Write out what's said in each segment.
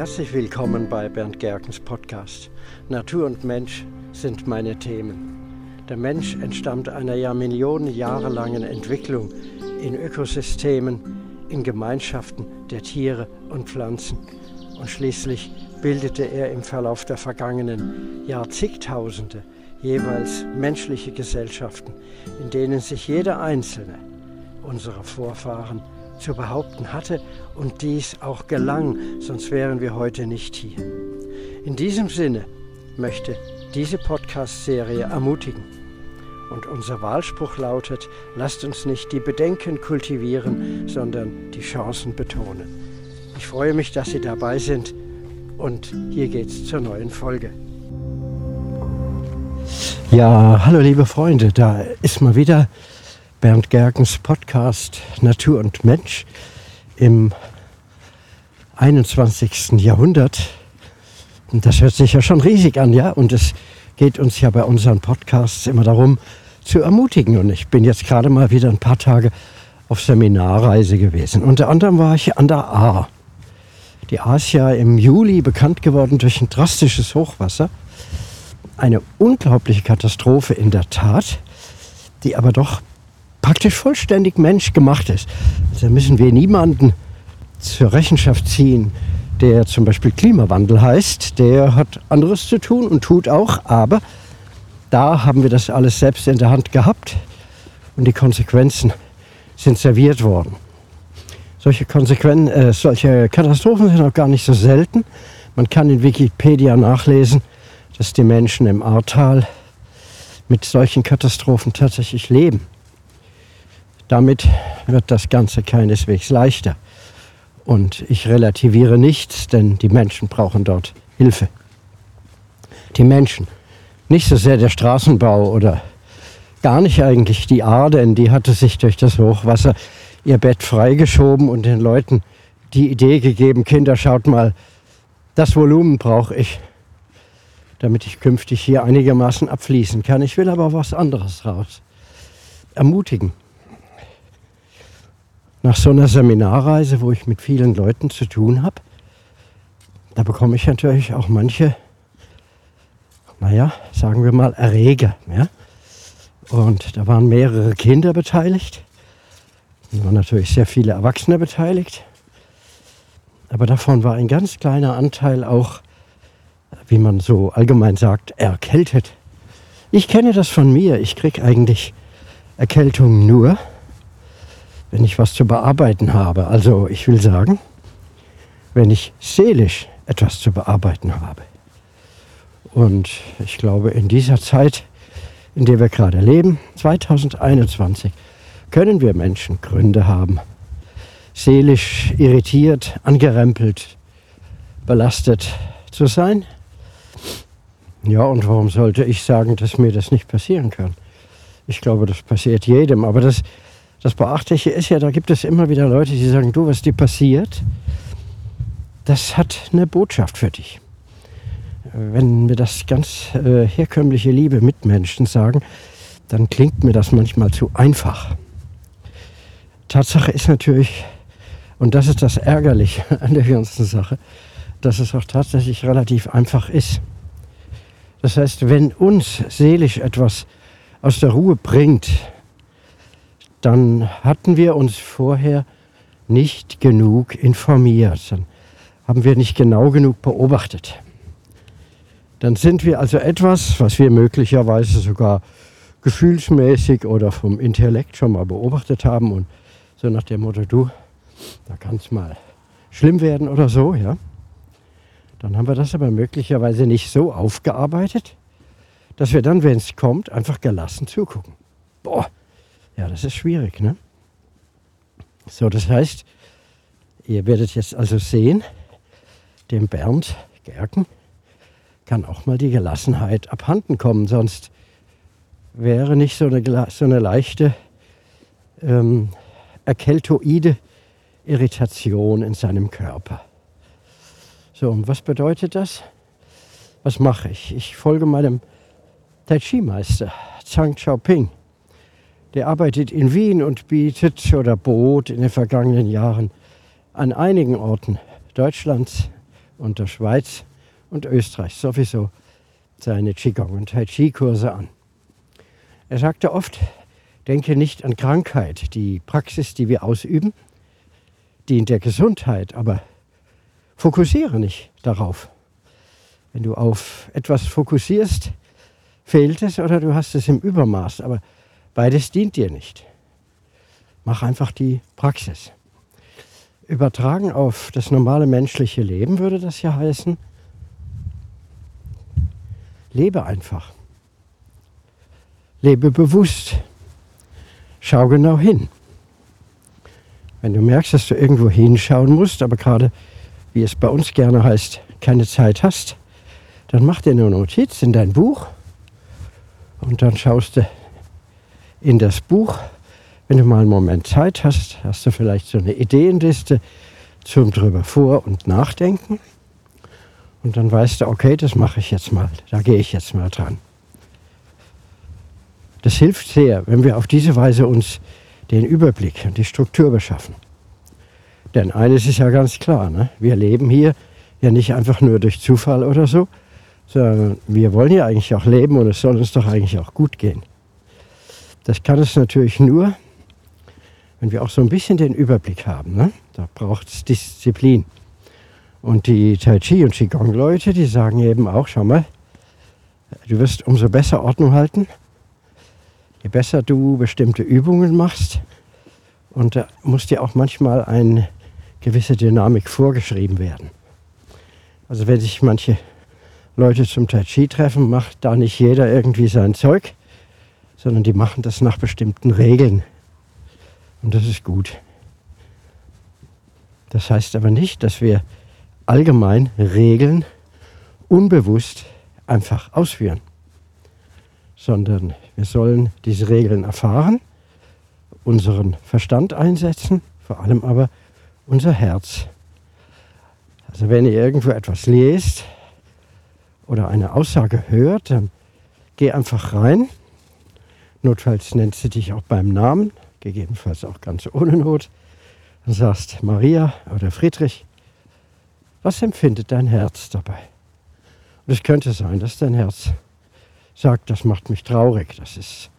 Herzlich willkommen bei Bernd Gerkens Podcast. Natur und Mensch sind meine Themen. Der Mensch entstammt einer ja Millionen Jahre langen Entwicklung in Ökosystemen, in Gemeinschaften der Tiere und Pflanzen. Und schließlich bildete er im Verlauf der vergangenen Jahrzehntausende jeweils menschliche Gesellschaften, in denen sich jeder einzelne unserer Vorfahren zu behaupten hatte und dies auch gelang, sonst wären wir heute nicht hier. In diesem Sinne möchte diese Podcast-Serie ermutigen. Und unser Wahlspruch lautet, lasst uns nicht die Bedenken kultivieren, sondern die Chancen betonen. Ich freue mich, dass Sie dabei sind und hier geht's zur neuen Folge. Ja, hallo liebe Freunde, da ist mal wieder Bernd Gerkens Podcast Natur und Mensch im 21. Jahrhundert. Und das hört sich ja schon riesig an, ja? Und es geht uns ja bei unseren Podcasts immer darum, zu ermutigen. Und ich bin jetzt gerade mal wieder ein paar Tage auf Seminarreise gewesen. Unter anderem war ich an der A. Die A ist ja im Juli bekannt geworden durch ein drastisches Hochwasser. Eine unglaubliche Katastrophe in der Tat, die aber doch praktisch vollständig menschgemacht ist. Da müssen wir niemanden zur Rechenschaft ziehen, der zum Beispiel Klimawandel heißt. Der hat anderes zu tun und tut auch, aber da haben wir das alles selbst in der Hand gehabt und die Konsequenzen sind serviert worden. Solche, Konsequen äh, solche Katastrophen sind auch gar nicht so selten. Man kann in Wikipedia nachlesen, dass die Menschen im Ahrtal mit solchen Katastrophen tatsächlich leben. Damit wird das Ganze keineswegs leichter. Und ich relativiere nichts, denn die Menschen brauchen dort Hilfe. Die Menschen. Nicht so sehr der Straßenbau oder gar nicht eigentlich die Ahr, denn die hatte sich durch das Hochwasser ihr Bett freigeschoben und den Leuten die Idee gegeben, Kinder, schaut mal, das Volumen brauche ich, damit ich künftig hier einigermaßen abfließen kann. Ich will aber was anderes raus. Ermutigen nach so einer Seminarreise, wo ich mit vielen Leuten zu tun habe, da bekomme ich natürlich auch manche, naja, sagen wir mal, Erreger. Ja? Und da waren mehrere Kinder beteiligt, da waren natürlich sehr viele Erwachsene beteiligt, aber davon war ein ganz kleiner Anteil auch, wie man so allgemein sagt, erkältet. Ich kenne das von mir, ich kriege eigentlich Erkältung nur, wenn ich was zu bearbeiten habe. Also ich will sagen, wenn ich seelisch etwas zu bearbeiten habe. Und ich glaube, in dieser Zeit, in der wir gerade leben, 2021, können wir Menschen Gründe haben, seelisch irritiert, angerempelt, belastet zu sein. Ja, und warum sollte ich sagen, dass mir das nicht passieren kann? Ich glaube, das passiert jedem, aber das das Beachtliche ist ja, da gibt es immer wieder Leute, die sagen, du, was dir passiert, das hat eine Botschaft für dich. Wenn wir das ganz äh, herkömmliche Liebe Mitmenschen sagen, dann klingt mir das manchmal zu einfach. Tatsache ist natürlich, und das ist das Ärgerliche an der ganzen Sache, dass es auch tatsächlich relativ einfach ist. Das heißt, wenn uns seelisch etwas aus der Ruhe bringt, dann hatten wir uns vorher nicht genug informiert, dann haben wir nicht genau genug beobachtet. Dann sind wir also etwas, was wir möglicherweise sogar gefühlsmäßig oder vom Intellekt schon mal beobachtet haben und so nach dem Motto, du, da kann es mal schlimm werden oder so, ja. Dann haben wir das aber möglicherweise nicht so aufgearbeitet, dass wir dann, wenn es kommt, einfach gelassen zugucken. Boah, ja, das ist schwierig, ne? So, das heißt, ihr werdet jetzt also sehen, dem Bernd Gerken kann auch mal die Gelassenheit abhanden kommen, sonst wäre nicht so eine, so eine leichte ähm, erkältoide Irritation in seinem Körper. So, und was bedeutet das? Was mache ich? Ich folge meinem Tai Chi-Meister, Zhang Xiaoping. Der arbeitet in Wien und bietet oder bot in den vergangenen Jahren an einigen Orten Deutschlands und der Schweiz und Österreich sowieso seine Qigong- und Tai Chi-Kurse an. Er sagte oft, denke nicht an Krankheit. Die Praxis, die wir ausüben, dient der Gesundheit, aber fokussiere nicht darauf. Wenn du auf etwas fokussierst, fehlt es oder du hast es im Übermaß, aber beides dient dir nicht. Mach einfach die Praxis. Übertragen auf das normale menschliche Leben würde das ja heißen, lebe einfach. Lebe bewusst. Schau genau hin. Wenn du merkst, dass du irgendwo hinschauen musst, aber gerade, wie es bei uns gerne heißt, keine Zeit hast, dann mach dir eine Notiz in dein Buch und dann schaust du in das Buch. Wenn du mal einen Moment Zeit hast, hast du vielleicht so eine Ideenliste zum drüber vor- und nachdenken. Und dann weißt du, okay, das mache ich jetzt mal, da gehe ich jetzt mal dran. Das hilft sehr, wenn wir auf diese Weise uns den Überblick und die Struktur beschaffen. Denn eines ist ja ganz klar, ne? wir leben hier ja nicht einfach nur durch Zufall oder so, sondern wir wollen ja eigentlich auch leben und es soll uns doch eigentlich auch gut gehen. Das kann es natürlich nur, wenn wir auch so ein bisschen den Überblick haben. Ne? Da braucht es Disziplin. Und die Tai Chi und Qigong-Leute, die sagen eben auch, schau mal, du wirst umso besser Ordnung halten, je besser du bestimmte Übungen machst. Und da muss dir auch manchmal eine gewisse Dynamik vorgeschrieben werden. Also wenn sich manche Leute zum Tai Chi treffen, macht da nicht jeder irgendwie sein Zeug, sondern die machen das nach bestimmten Regeln. Und das ist gut. Das heißt aber nicht, dass wir allgemein Regeln unbewusst einfach ausführen sondern wir sollen diese Regeln erfahren, unseren Verstand einsetzen, vor allem aber unser Herz. Also wenn ihr irgendwo etwas lest oder eine Aussage hört, dann geh einfach rein. Notfalls nennst du dich auch beim Namen, gegebenenfalls auch ganz ohne Not. Dann sagst Maria oder Friedrich, was empfindet dein Herz dabei? Und es könnte sein, dass dein Herz sagt, das macht mich traurig, das, ist,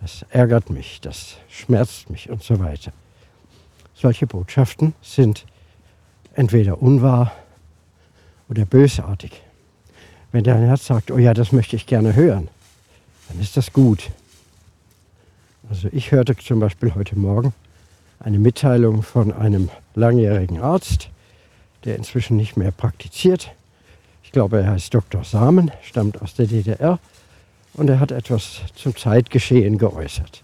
das ärgert mich, das schmerzt mich und so weiter. Solche Botschaften sind entweder unwahr oder bösartig. Wenn dein Herz sagt, oh ja, das möchte ich gerne hören, dann ist das gut. Also ich hörte zum Beispiel heute Morgen eine Mitteilung von einem langjährigen Arzt, der inzwischen nicht mehr praktiziert. Ich glaube, er heißt Dr. Samen, stammt aus der DDR und er hat etwas zum Zeitgeschehen geäußert.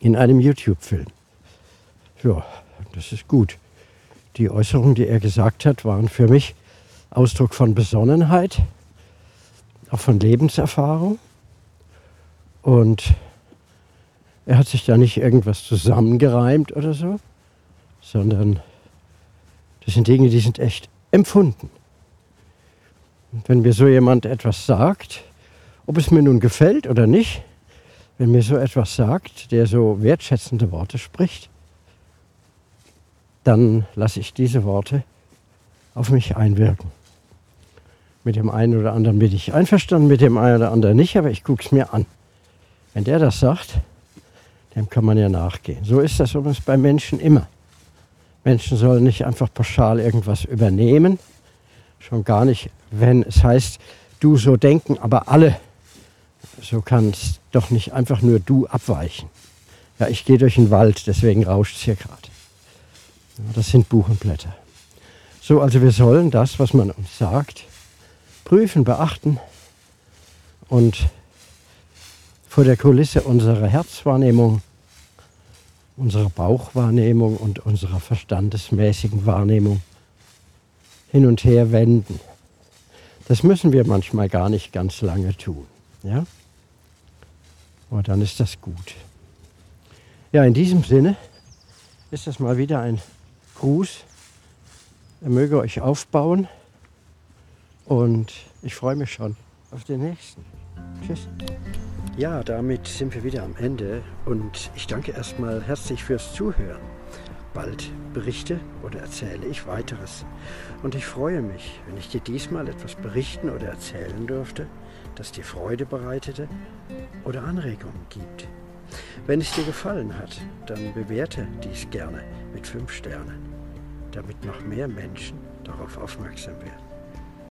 In einem YouTube-Film. Ja, das ist gut. Die Äußerungen, die er gesagt hat, waren für mich Ausdruck von Besonnenheit, auch von Lebenserfahrung. Und er hat sich da nicht irgendwas zusammengereimt oder so, sondern das sind Dinge, die sind echt empfunden. Und wenn mir so jemand etwas sagt, ob es mir nun gefällt oder nicht, wenn mir so etwas sagt, der so wertschätzende Worte spricht, dann lasse ich diese Worte auf mich einwirken. Mit dem einen oder anderen bin ich einverstanden, mit dem einen oder anderen nicht, aber ich gucke es mir an. Wenn der das sagt, dem kann man ja nachgehen. So ist das übrigens bei Menschen immer. Menschen sollen nicht einfach pauschal irgendwas übernehmen, schon gar nicht, wenn es heißt, du so denken, aber alle so kann es doch nicht einfach nur du abweichen. Ja, ich gehe durch den Wald, deswegen rauscht es hier gerade. Ja, das sind Buchenblätter. So, also wir sollen das, was man uns sagt, prüfen, beachten und vor der Kulisse unserer Herzwahrnehmung, unserer Bauchwahrnehmung und unserer verstandesmäßigen Wahrnehmung hin und her wenden. Das müssen wir manchmal gar nicht ganz lange tun. Ja? Aber dann ist das gut. Ja, in diesem Sinne ist das mal wieder ein Gruß. Er möge euch aufbauen und ich freue mich schon auf den nächsten. Tschüss. Ja, damit sind wir wieder am Ende und ich danke erstmal herzlich fürs Zuhören. Bald berichte oder erzähle ich weiteres. Und ich freue mich, wenn ich dir diesmal etwas berichten oder erzählen durfte, das dir Freude bereitete oder Anregungen gibt. Wenn es dir gefallen hat, dann bewerte dies gerne mit fünf Sternen, damit noch mehr Menschen darauf aufmerksam werden.